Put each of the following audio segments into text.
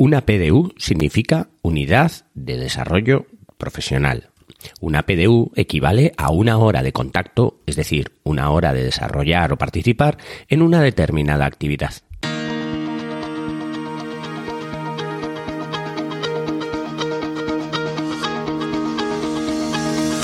Una PDU significa Unidad de Desarrollo Profesional. Una PDU equivale a una hora de contacto, es decir, una hora de desarrollar o participar en una determinada actividad.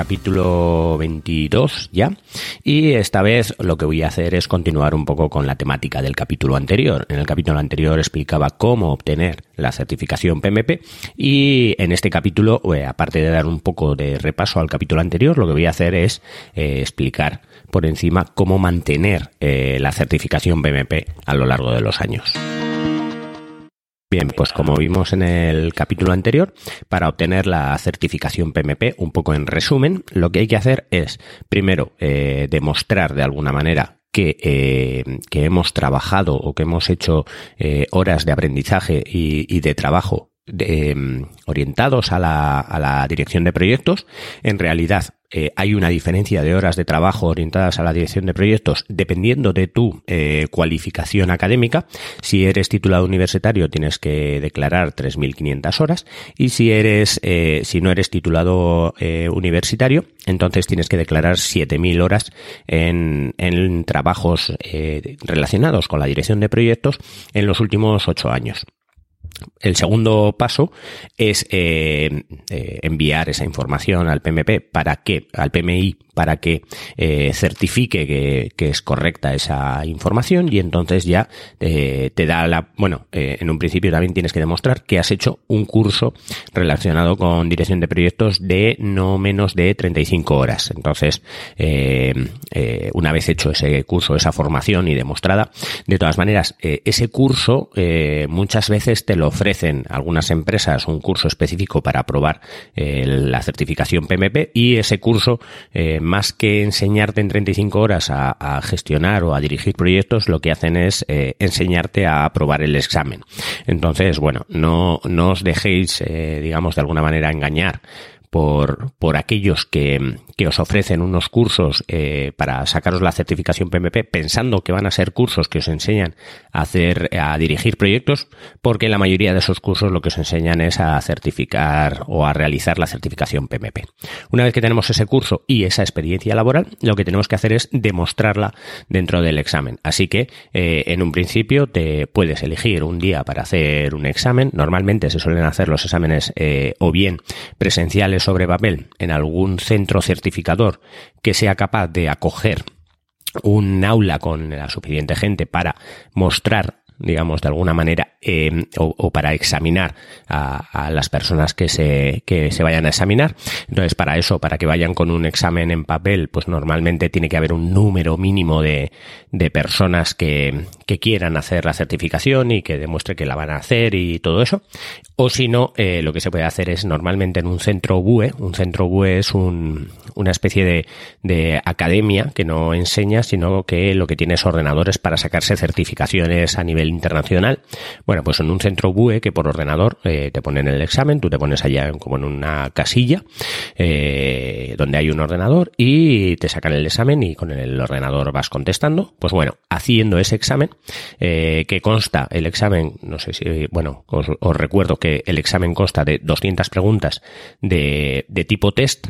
Capítulo 22 ya. Y esta vez lo que voy a hacer es continuar un poco con la temática del capítulo anterior. En el capítulo anterior explicaba cómo obtener la certificación PMP y en este capítulo, eh, aparte de dar un poco de repaso al capítulo anterior, lo que voy a hacer es eh, explicar por encima cómo mantener eh, la certificación PMP a lo largo de los años. Bien, pues como vimos en el capítulo anterior, para obtener la certificación PMP, un poco en resumen, lo que hay que hacer es, primero, eh, demostrar de alguna manera que, eh, que, hemos trabajado o que hemos hecho eh, horas de aprendizaje y, de trabajo de, orientados a la, a la dirección de proyectos. En realidad, eh, hay una diferencia de horas de trabajo orientadas a la dirección de proyectos dependiendo de tu eh, cualificación académica. Si eres titulado universitario tienes que declarar 3.500 horas y si eres, eh, si no eres titulado universitario, entonces tienes que declarar 7.000 horas en, en trabajos relacionados con la dirección de proyectos en los últimos ocho años. El segundo paso es eh, eh, enviar esa información al PMP para que, al PMI para que eh, certifique que, es correcta esa información y entonces ya te da la, bueno, en un principio también tienes que demostrar que has hecho un curso relacionado con dirección de proyectos de no menos de 35 horas. Entonces, una vez hecho ese curso, esa formación y demostrada, de todas maneras, ese curso muchas veces te lo ofrecen algunas empresas un curso específico para aprobar eh, la certificación PMP y ese curso, eh, más que enseñarte en 35 horas a, gestionar o a dirigir proyectos, lo que hacen es eh, enseñarte a aprobar el examen. Entonces, bueno, no, no os dejéis, digamos, de alguna manera engañar por, por aquellos que, que os ofrecen unos cursos para sacaros la certificación PMP pensando que van a ser cursos que os enseñan hacer, a dirigir proyectos, porque la mayoría de esos cursos lo que os enseñan es a certificar o a realizar la certificación PMP. Una vez que tenemos ese curso y esa experiencia laboral, lo que tenemos que hacer es demostrarla dentro del examen. Así que, eh, en un principio, te puedes elegir un día para hacer un examen. Normalmente se suelen hacer los exámenes eh, o bien presenciales sobre papel en algún centro certificador que sea capaz de acoger un aula con la suficiente gente para mostrar digamos, de alguna manera, eh, o, para examinar a, las personas que se, que se vayan a examinar. Entonces, para eso, para que vayan con un examen en papel, pues normalmente tiene que haber un número mínimo de, de personas que, que quieran hacer la certificación y que demuestre que la van a hacer y todo eso. O si no, eh, lo que se puede hacer es normalmente en un centro BUE. Un centro BUE es un, una especie de, de academia que no enseña, sino que lo que tiene es ordenadores para sacarse certificaciones a nivel internacional. Bueno, pues en un centro BUE que por ordenador eh, te ponen el examen, tú te pones allá como en una casilla eh, donde hay un ordenador y te sacan el examen y con el ordenador vas contestando. Pues bueno, haciendo ese examen, eh, que consta el examen, no sé si, bueno, os, recuerdo que el examen consta de 200 preguntas de, de tipo test.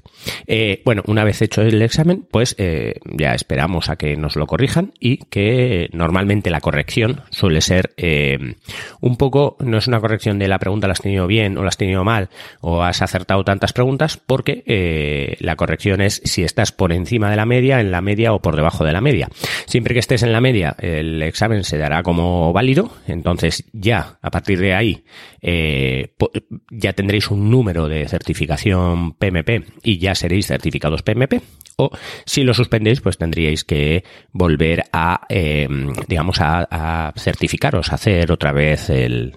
bueno, una vez hecho el examen, pues ya esperamos a que nos lo corrijan y que normalmente la corrección suele ser ser eh, un poco, no es una corrección de la pregunta la has tenido bien o la has tenido mal o has acertado tantas preguntas, porque eh, la corrección es si estás por encima de la media, en la media o por debajo de la media. Siempre que estés en la media, el examen se dará como válido, entonces ya a partir de ahí eh, ya tendréis un número de certificación PMP y ya seréis certificados PMP. O si lo suspendéis, pues tendríais que volver a, digamos, a certificar hacer otra vez el,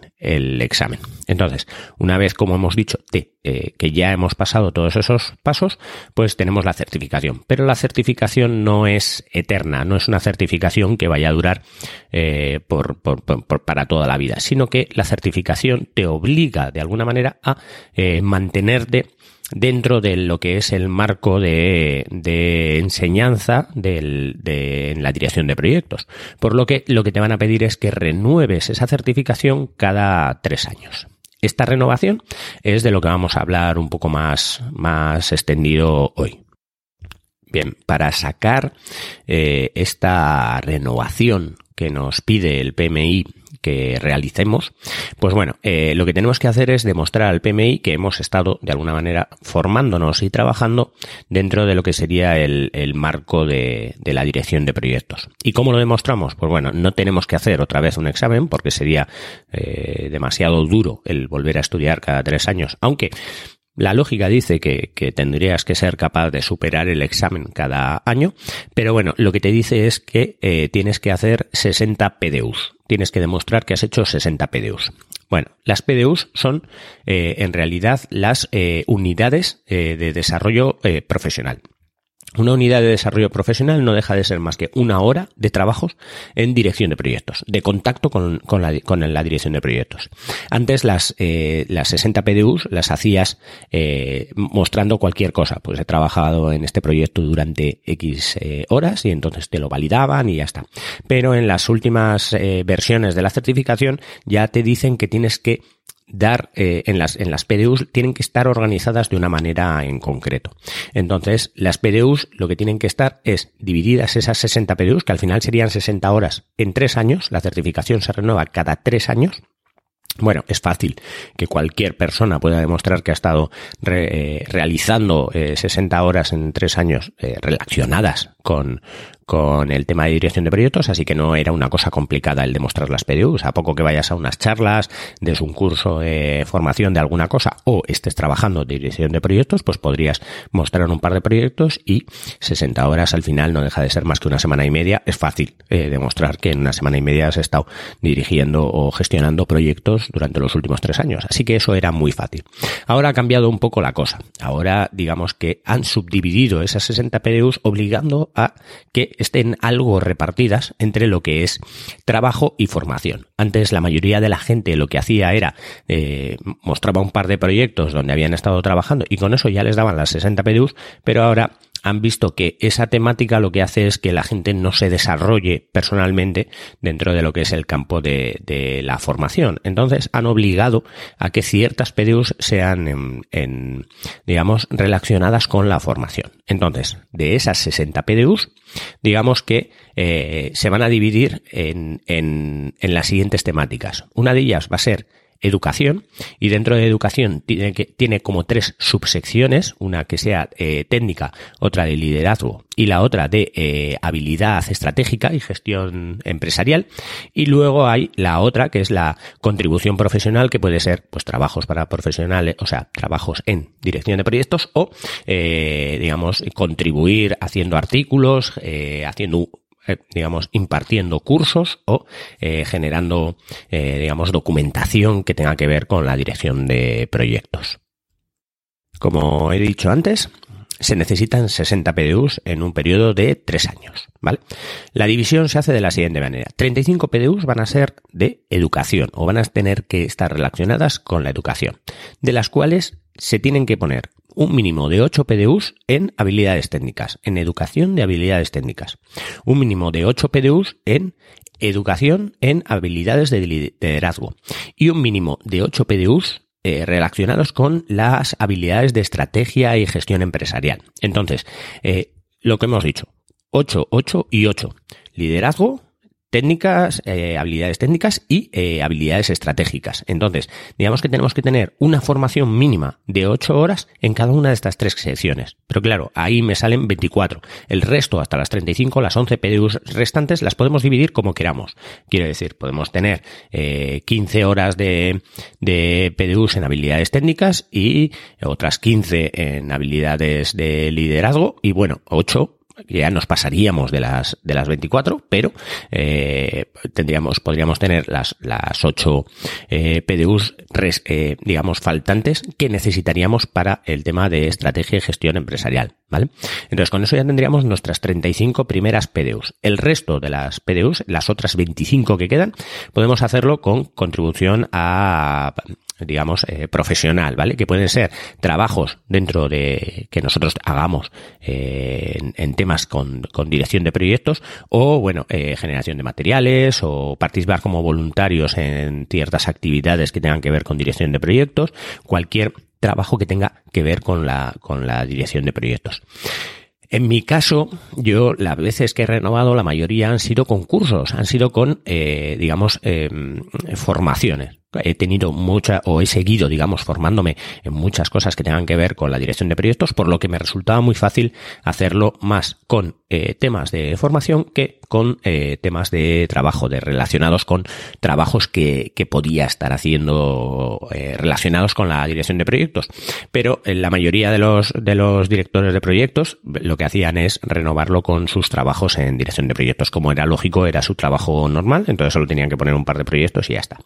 examen. Entonces, una vez, como hemos dicho, eh, que ya hemos pasado todos esos pasos, pues tenemos la certificación. Pero la certificación no es eterna, no es una certificación que vaya a durar eh, para toda la vida, sino que la certificación te obliga de alguna manera a eh, mantenerte dentro de lo que es el marco de, enseñanza de la dirección de proyectos. Por lo que lo que te van a pedir es que renueves esa certificación cada tres años. Esta renovación es de lo que vamos a hablar un poco más, más extendido hoy. Bien, para sacar eh, esta renovación que nos pide el PMI que realicemos, pues bueno, eh, lo que tenemos que hacer es demostrar al PMI que hemos estado de alguna manera formándonos y trabajando dentro de lo que sería el, marco de, la dirección de proyectos. ¿Y cómo lo demostramos? Pues bueno, no tenemos que hacer otra vez un examen porque sería eh, demasiado duro el volver a estudiar cada tres años, aunque la lógica dice que, tendrías que ser capaz de superar el examen cada año, pero bueno, lo que te dice es que eh, tienes que hacer 60 PDUs. Tienes que demostrar que has hecho 60 PDUs. Bueno, las PDUs son eh, en realidad las eh, unidades de desarrollo profesional. Una unidad de desarrollo profesional no deja de ser más que una hora de trabajos en dirección de proyectos, de contacto con, la, con la, dirección de proyectos. Antes las, eh, las 60 PDUs las hacías eh, mostrando cualquier cosa. Pues he trabajado en este proyecto durante X eh, horas y entonces te lo validaban y ya está. Pero en las últimas versiones de la certificación ya te dicen que tienes que dar eh, en las en las PDUs tienen que estar organizadas de una manera en concreto. Entonces, las PDUs lo que tienen que estar es divididas esas 60 PDUs, que al final serían 60 horas en tres años, la certificación se renueva cada tres años, bueno, es fácil que cualquier persona pueda demostrar que ha estado eh, realizando 60 eh, horas en tres años relacionadas con, con el tema de dirección de proyectos, así que no era una cosa complicada el demostrar las PDUs. A poco que vayas a unas charlas, des un curso de formación de alguna cosa o estés trabajando de dirección de proyectos, pues podrías mostrar un par de proyectos y 60 horas al final no deja de ser más que una semana y media. Es fácil eh, demostrar que en una semana y media has estado dirigiendo o gestionando proyectos durante los últimos tres años. Así que eso era muy fácil. Ahora ha cambiado un poco la cosa. Ahora digamos que han subdividido esas 60 PDUs obligando a que estén algo repartidas entre lo que es trabajo y formación. Antes la mayoría de la gente lo que hacía era eh, mostraba un par de proyectos donde habían estado trabajando y con eso ya les daban las 60 PDUs, pero ahora han visto que esa temática lo que hace es que la gente no se desarrolle personalmente dentro de lo que es el campo de, la formación. Entonces han obligado a que ciertas PDUs sean, en, digamos, relacionadas con la formación. Entonces, de esas 60 PDUs, digamos que eh, se van a dividir en, en, en las siguientes temáticas. Una de ellas va a ser educación y dentro de educación tiene, que, tiene como tres subsecciones, una que sea eh, técnica, otra de liderazgo y la otra de eh, habilidad estratégica y gestión empresarial y luego hay la otra que es la contribución profesional que puede ser pues trabajos para profesionales, o sea, trabajos en dirección de proyectos o eh, digamos contribuir haciendo artículos, haciendo eh, digamos, impartiendo cursos o eh, generando, eh, digamos, documentación que tenga que ver con la dirección de proyectos. Como he dicho antes, se necesitan 60 PDUs en un periodo de 3 años, ¿vale? La división se hace de la siguiente manera. 35 PDUs van a ser de educación o van a tener que estar relacionadas con la educación, de las cuales se tienen que poner un mínimo de 8 PDUs en habilidades técnicas, en educación de habilidades técnicas. Un mínimo de 8 PDUs en educación en habilidades de liderazgo. Y un mínimo de 8 PDUs eh, relacionados con las habilidades de estrategia y gestión empresarial. Entonces, eh, lo que hemos dicho, 8, 8 y 8. Liderazgo, técnicas, eh, habilidades técnicas y eh, habilidades estratégicas. Entonces, digamos que tenemos que tener una formación mínima de 8 horas en cada una de estas tres secciones. Pero claro, ahí me salen 24. El resto, hasta las 35, las 11 PDUs restantes, las podemos dividir como queramos. Quiero decir, podemos tener eh, 15 horas de, de PDUs en habilidades técnicas y otras 15 en habilidades de liderazgo y bueno, 8 ya nos pasaríamos de las de las 24, pero eh, tendríamos podríamos tener las las 8 eh, PDUs eh, digamos faltantes que necesitaríamos para el tema de estrategia y gestión empresarial, ¿vale? Entonces con eso ya tendríamos nuestras 35 primeras PDUs. El resto de las PDUs, las otras 25 que quedan, podemos hacerlo con contribución a digamos, eh, profesional, ¿vale? Que pueden ser trabajos dentro de que nosotros hagamos eh, en, temas con, con, dirección de proyectos o, bueno, eh, generación de materiales o participar como voluntarios en ciertas actividades que tengan que ver con dirección de proyectos, cualquier trabajo que tenga que ver con la, con la dirección de proyectos. En mi caso, yo las veces que he renovado, la mayoría han sido con cursos, han sido con, eh, digamos, eh, formaciones he tenido mucha o he seguido, digamos, formándome en muchas cosas que tengan que ver con la dirección de proyectos, por lo que me resultaba muy fácil hacerlo más con eh, temas de formación que con eh, temas de trabajo, de relacionados con trabajos que, que podía estar haciendo eh, relacionados con la dirección de proyectos. Pero la mayoría de los, de los directores de proyectos lo que hacían es renovarlo con sus trabajos en dirección de proyectos. Como era lógico, era su trabajo normal, entonces solo tenían que poner un par de proyectos y ya está.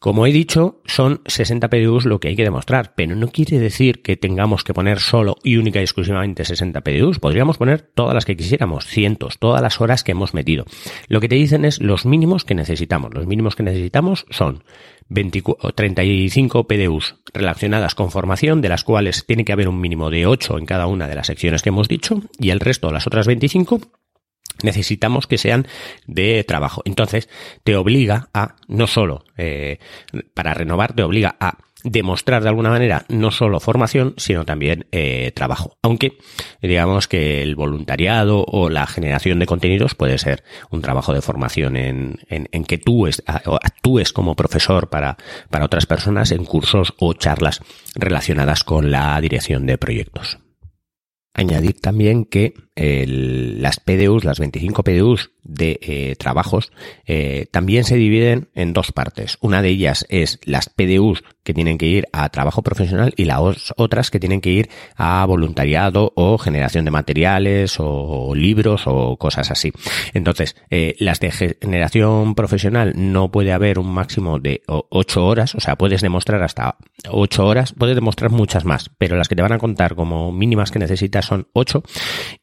Como he dicho, son 60 PDUs lo que hay que demostrar, pero no quiere decir que tengamos que poner solo y única y exclusivamente 60 PDUs. Podríamos poner todas las que quisiéramos, cientos, todas las horas que hemos metido. Lo que te dicen es los mínimos que necesitamos. Los mínimos que necesitamos son 35 PDUs relacionadas con formación, de las cuales tiene que haber un mínimo de 8 en cada una de las secciones que hemos dicho, y el resto, las otras 25, necesitamos que sean de trabajo. Entonces, te obliga a, no solo eh, para renovar, te obliga a demostrar de alguna manera no solo formación, sino también eh, trabajo. Aunque digamos que el voluntariado o la generación de contenidos puede ser un trabajo de formación en, en, en que tú es, actúes como profesor para, para otras personas en cursos o charlas relacionadas con la dirección de proyectos. Añadir también que las PDUs, las 25 PDUs de eh, trabajos, eh, también se dividen en dos partes. Una de ellas es las PDUs que tienen que ir a trabajo profesional y las otras que tienen que ir a voluntariado o generación de materiales o, libros o cosas así. Entonces, eh, las de generación profesional no puede haber un máximo de 8 horas, o sea, puedes demostrar hasta 8 horas, puedes demostrar muchas más, pero las que te van a contar como mínimas que necesitas son 8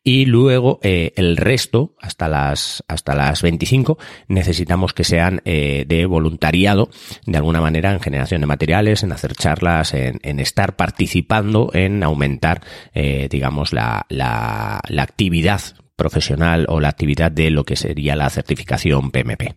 y y luego eh, el resto, hasta las, hasta las 25, necesitamos que sean eh, de voluntariado, de alguna manera, en generación de materiales, en hacer charlas, en, estar participando, en aumentar, eh, digamos, la, la, la actividad profesional o la actividad de lo que sería la certificación PMP.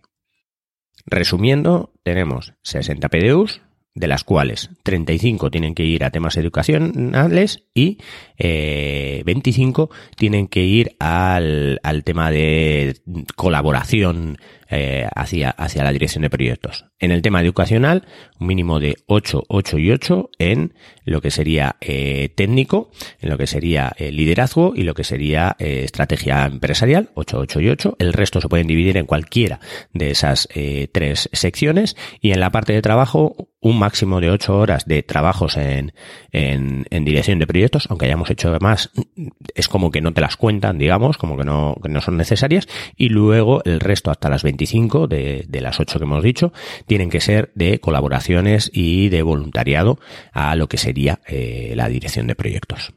Resumiendo, tenemos 60 PDUs, de las cuales 35 tienen que ir a temas educacionales y eh, 25 tienen que ir al, al tema de colaboración eh, hacia, hacia la dirección de proyectos. En el tema educacional, un mínimo de 8, 8 y 8 en lo que sería eh, técnico, en lo que sería eh, liderazgo y lo que sería eh, estrategia empresarial, 8, 8 y 8. El resto se pueden dividir en cualquiera de esas eh, tres secciones y en la parte de trabajo un máximo de 8 horas de trabajos en, en, en, dirección de proyectos, aunque hayamos hecho más, es como que no te las cuentan, digamos, como que no, que no son necesarias, y luego el resto hasta las 25 de, las 8 que hemos dicho, tienen que ser de colaboraciones y de voluntariado a lo que sería eh, la dirección de proyectos.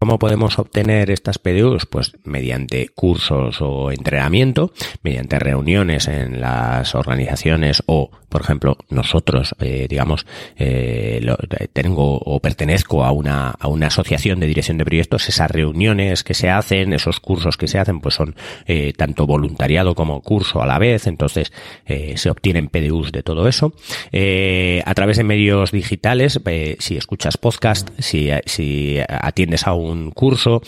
¿Cómo podemos obtener estas PDUs? Pues mediante cursos o entrenamiento, mediante reuniones en las organizaciones o, por ejemplo, nosotros, eh, digamos, eh, lo, tengo o pertenezco a una, a una asociación de dirección de proyectos, esas reuniones que se hacen, esos cursos que se hacen, pues son eh, tanto voluntariado como curso a la vez, entonces eh, se obtienen PDUs de todo eso. Eh, a través de medios digitales, eh, si escuchas podcast, si, si atiendes a un curso,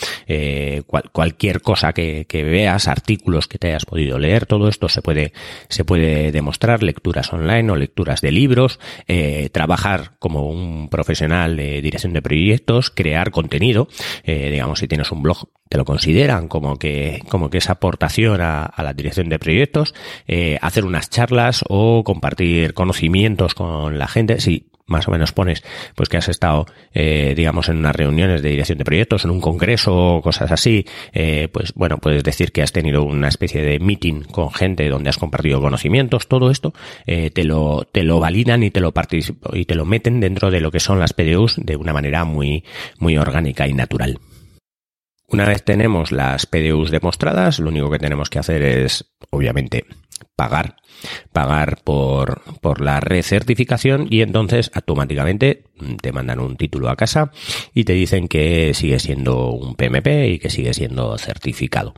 cual, cualquier cosa que, que, veas, artículos que te hayas podido leer, todo esto se puede, se puede demostrar, lecturas online o lecturas de libros, eh, trabajar como un profesional de dirección de proyectos, crear contenido, eh, digamos, si tienes un blog, te lo consideran como que, como que es aportación a, la dirección de proyectos, eh, hacer unas charlas o compartir conocimientos con la gente, si más o menos pones pues que has estado, eh, digamos, en unas reuniones de dirección de proyectos, en un congreso o cosas así, eh, pues bueno, puedes decir que has tenido una especie de meeting con gente donde has compartido conocimientos, todo esto eh, te lo te lo validan y te lo y te lo meten dentro de lo que son las PDUs de una manera muy muy orgánica y natural. Una vez tenemos las PDUs demostradas, lo único que tenemos que hacer es, obviamente, pagar, pagar por, por la recertificación y entonces automáticamente te mandan un título a casa y te dicen que sigue siendo un PMP y que sigue siendo certificado.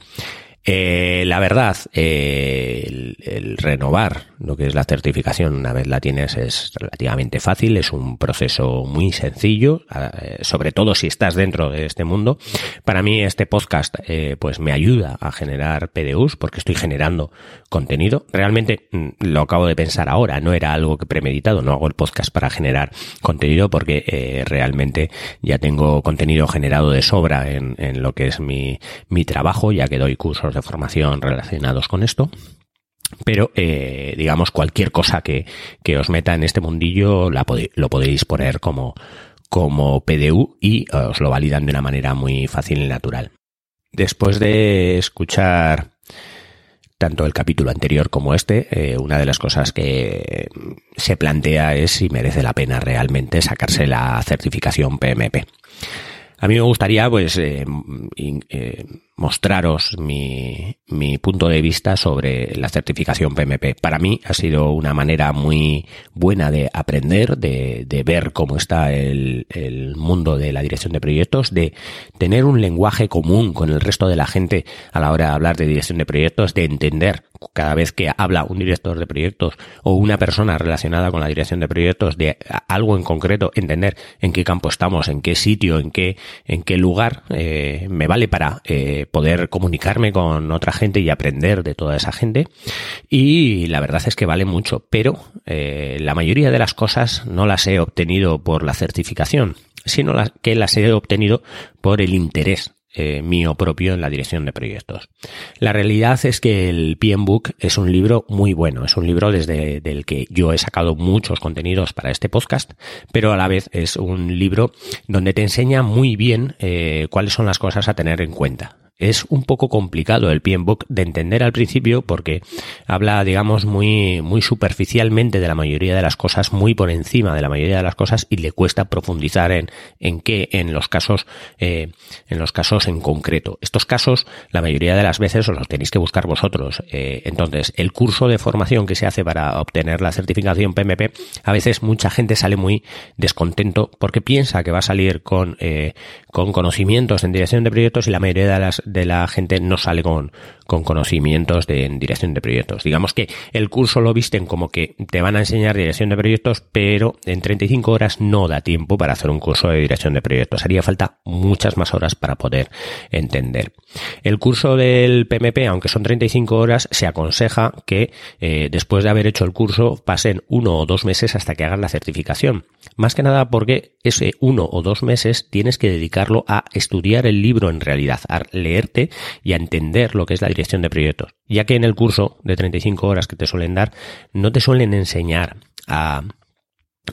Eh, la verdad, eh, el, renovar lo que es la certificación una vez la tienes es relativamente fácil, es un proceso muy sencillo, eh, sobre todo si estás dentro de este mundo. Para mí este podcast eh, pues me ayuda a generar PDUs porque estoy generando contenido. Realmente mm, lo acabo de pensar ahora, no era algo que premeditado, no hago el podcast para generar contenido porque eh, realmente ya tengo contenido generado de sobra en, en lo que es mi, mi trabajo, ya que doy cursos de formación relacionados con esto. Pero, eh, digamos, cualquier cosa que, que, os meta en este mundillo la lo podéis poner como, como PDU y eh, os lo validan de una manera muy fácil y natural. Después de escuchar tanto el capítulo anterior como este, eh, una de las cosas que se plantea es si merece la pena realmente sacarse la certificación PMP. A mí me gustaría, pues, eh, eh, mostraros mi, mi, punto de vista sobre la certificación PMP. Para mí ha sido una manera muy buena de aprender, de, de ver cómo está el, el, mundo de la dirección de proyectos, de tener un lenguaje común con el resto de la gente a la hora de hablar de dirección de proyectos, de entender cada vez que habla un director de proyectos o una persona relacionada con la dirección de proyectos de algo en concreto, entender en qué campo estamos, en qué sitio, en qué, en qué lugar, eh, me vale para eh, poder comunicarme con otra gente y aprender de toda esa gente. Y la verdad es que vale mucho, pero eh, la mayoría de las cosas no las he obtenido por la certificación, sino que las he obtenido por el interés eh, mío propio en la dirección de proyectos. La realidad es que el PM Book es un libro muy bueno, es un libro desde del que yo he sacado muchos contenidos para este podcast, pero a la vez es un libro donde te enseña muy bien eh, cuáles son las cosas a tener en cuenta es un poco complicado el PMBOK de entender al principio porque habla, digamos, muy, muy superficialmente de la mayoría de las cosas, muy por encima de la mayoría de las cosas y le cuesta profundizar en, en qué, en los casos, eh, en los casos en concreto. Estos casos, la mayoría de las veces os los tenéis que buscar vosotros. Eh, entonces, el curso de formación que se hace para obtener la certificación PMP, a veces mucha gente sale muy descontento porque piensa que va a salir con, eh, con conocimientos en dirección de proyectos y la mayoría de las de la gente no sale con, con conocimientos de en dirección de proyectos. Digamos que el curso lo visten como que te van a enseñar dirección de proyectos, pero en 35 horas no da tiempo para hacer un curso de dirección de proyectos. Haría falta muchas más horas para poder entender. El curso del PMP, aunque son 35 horas, se aconseja que eh, después de haber hecho el curso pasen uno o dos meses hasta que hagan la certificación. Más que nada porque ese uno o dos meses tienes que dedicarlo a estudiar el libro en realidad, a y a entender lo que es la dirección de proyectos. Ya que en el curso de 35 horas que te suelen dar, no te suelen enseñar a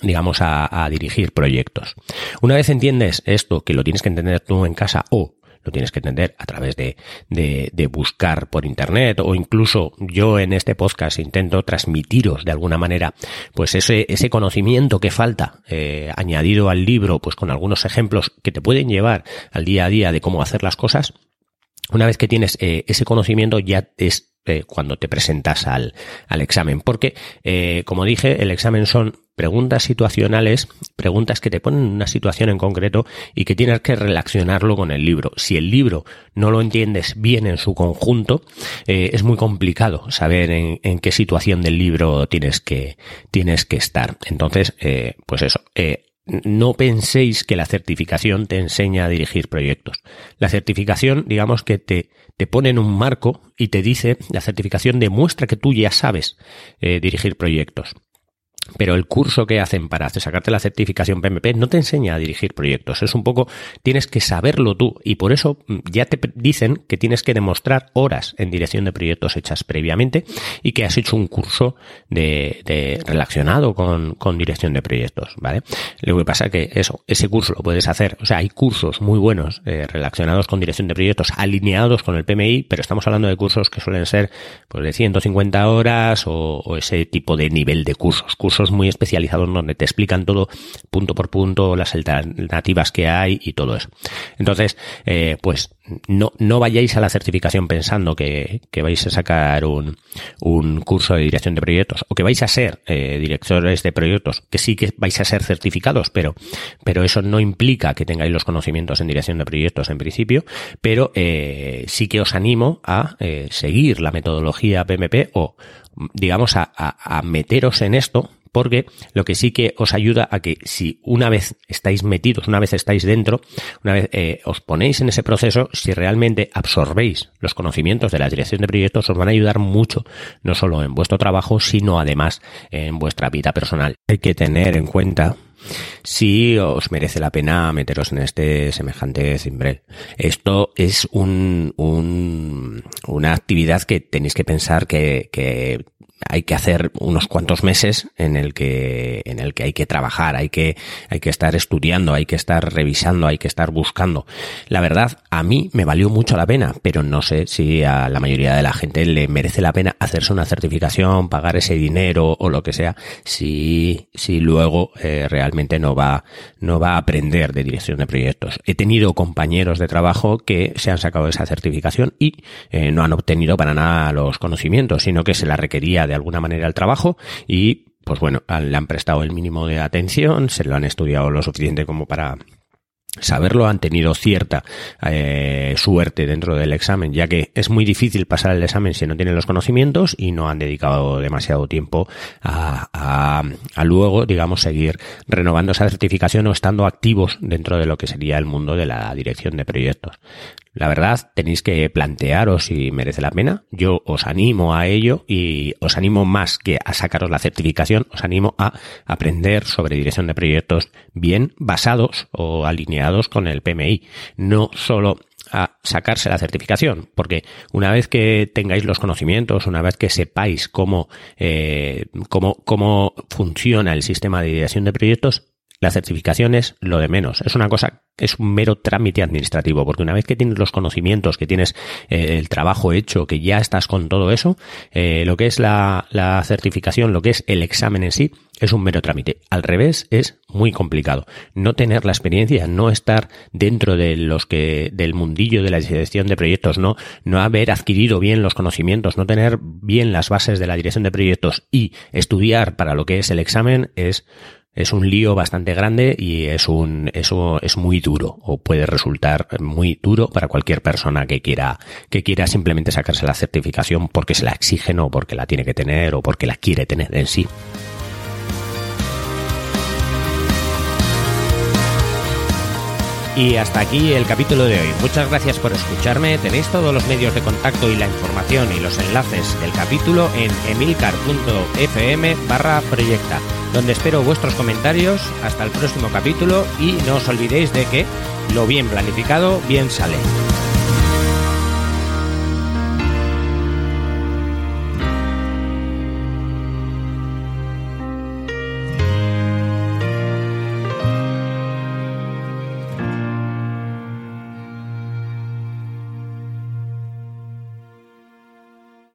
digamos, a, dirigir proyectos. Una vez entiendes esto, que lo tienes que entender tú en casa o lo tienes que entender a través de, de, de, buscar por internet o incluso yo en este podcast intento transmitiros de alguna manera pues ese, ese conocimiento que falta eh, añadido al libro pues con algunos ejemplos que te pueden llevar al día a día de cómo hacer las cosas una vez que tienes eh, ese conocimiento ya es eh, cuando te presentas al, al examen. Porque, eh, como dije, el examen son preguntas situacionales, preguntas que te ponen en una situación en concreto y que tienes que relacionarlo con el libro. Si el libro no lo entiendes bien en su conjunto, eh, es muy complicado saber en, en, qué situación del libro tienes que, tienes que estar. Entonces, eh, pues eso, no penséis que la certificación te enseña a dirigir proyectos. La certificación, digamos que te, te pone en un marco y te dice, la certificación demuestra que tú ya sabes eh, dirigir proyectos. Pero el curso que hacen para sacarte la certificación PMP no te enseña a dirigir proyectos. Es un poco, tienes que saberlo tú y por eso mm, ya te dicen que tienes que demostrar horas en dirección de proyectos hechas previamente y que has hecho un curso de, relacionado con, dirección de proyectos, ¿vale? Lo que pasa es que eso, ese curso lo puedes hacer, o sea, hay cursos muy buenos eh, relacionados con dirección de proyectos, alineados con el PMI, pero estamos hablando de cursos que suelen ser pues de 150 horas o, ese tipo de nivel de cursos muy especializados donde te explican todo punto por punto, las alternativas que hay y todo eso. Entonces, eh, pues no, no vayáis a la certificación pensando que, que vais a sacar un, un, curso de dirección de proyectos o que vais a ser eh, directores de proyectos, que sí que vais a ser certificados, pero, pero eso no implica que tengáis los conocimientos en dirección de proyectos en principio, pero eh, sí que os animo a seguir la metodología PMP o digamos a, a meteros en esto porque lo que sí que os ayuda a que si una vez estáis metidos, una vez estáis dentro, una vez eh, os ponéis en ese proceso, si realmente absorbéis los conocimientos de la dirección de proyectos, os van a ayudar mucho, no solo en vuestro trabajo, sino además en vuestra vida personal. Hay que tener en cuenta si os merece la pena meteros en este semejante cimbrel. Esto es un, un, una actividad que tenéis que pensar que, que hay que hacer unos cuantos meses en el que en el que hay que trabajar, hay que hay que estar estudiando, hay que estar revisando, hay que estar buscando. La verdad, a mí me valió mucho la pena, pero no sé si a la mayoría de la gente le merece la pena hacerse una certificación, pagar ese dinero o lo que sea, si si luego eh, realmente no va no va a aprender de dirección de proyectos. He tenido compañeros de trabajo que se han sacado esa certificación y eh, no han obtenido para nada los conocimientos, sino que se la requería de alguna manera el trabajo y pues bueno, le han prestado el mínimo de atención, se lo han estudiado lo suficiente como para saberlo, han tenido cierta eh, suerte dentro del examen, ya que es muy difícil pasar el examen si no tienen los conocimientos y no han dedicado demasiado tiempo a, a, a, luego, digamos, seguir renovando esa certificación o estando activos dentro de lo que sería el mundo de la dirección de proyectos. La verdad, tenéis que plantearos si merece la pena. Yo os animo a ello y os animo más que a sacaros la certificación, os animo a aprender sobre dirección de proyectos bien basados o alineados con el PMI. No solo a sacarse la certificación, porque una vez que tengáis los conocimientos, una vez que sepáis cómo, eh, cómo, cómo funciona el sistema de dirección de proyectos, la certificación es lo de menos. Es una cosa es un mero trámite administrativo, porque una vez que tienes los conocimientos, que tienes eh, el trabajo hecho, que ya estás con todo eso, eh, lo que es la, la, certificación, lo que es el examen en sí, es un mero trámite. Al revés, es muy complicado. No tener la experiencia, no estar dentro de los que, del mundillo de la dirección de proyectos, no, no haber adquirido bien los conocimientos, no tener bien las bases de la dirección de proyectos y estudiar para lo que es el examen es es un lío bastante grande y es un eso es muy duro o puede resultar muy duro para cualquier persona que quiera que quiera simplemente sacarse la certificación porque se la exigen o porque la tiene que tener o porque la quiere tener en sí. Y hasta aquí el capítulo de hoy. Muchas gracias por escucharme. Tenéis todos los medios de contacto y la información y los enlaces del capítulo en emilcar.fm barra proyecta, donde espero vuestros comentarios. Hasta el próximo capítulo y no os olvidéis de que lo bien planificado bien sale.